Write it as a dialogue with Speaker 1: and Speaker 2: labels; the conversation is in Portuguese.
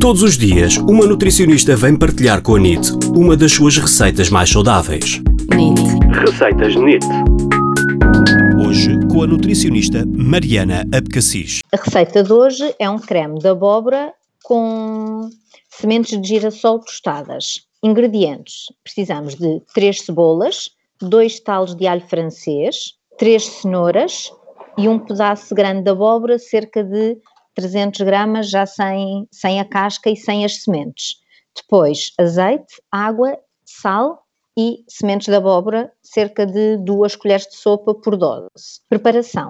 Speaker 1: Todos os dias, uma nutricionista vem partilhar com a NIT uma das suas receitas mais saudáveis.
Speaker 2: NIT.
Speaker 1: Receitas NIT. Hoje, com a nutricionista Mariana Abcacis.
Speaker 3: A receita de hoje é um creme de abóbora com sementes de girassol tostadas. Ingredientes: precisamos de 3 cebolas, 2 talos de alho francês, 3 cenouras e um pedaço grande de abóbora, cerca de 300 gramas, já sem, sem a casca e sem as sementes. Depois, azeite, água, sal e sementes de abóbora, cerca de 2 colheres de sopa por dose. Preparação: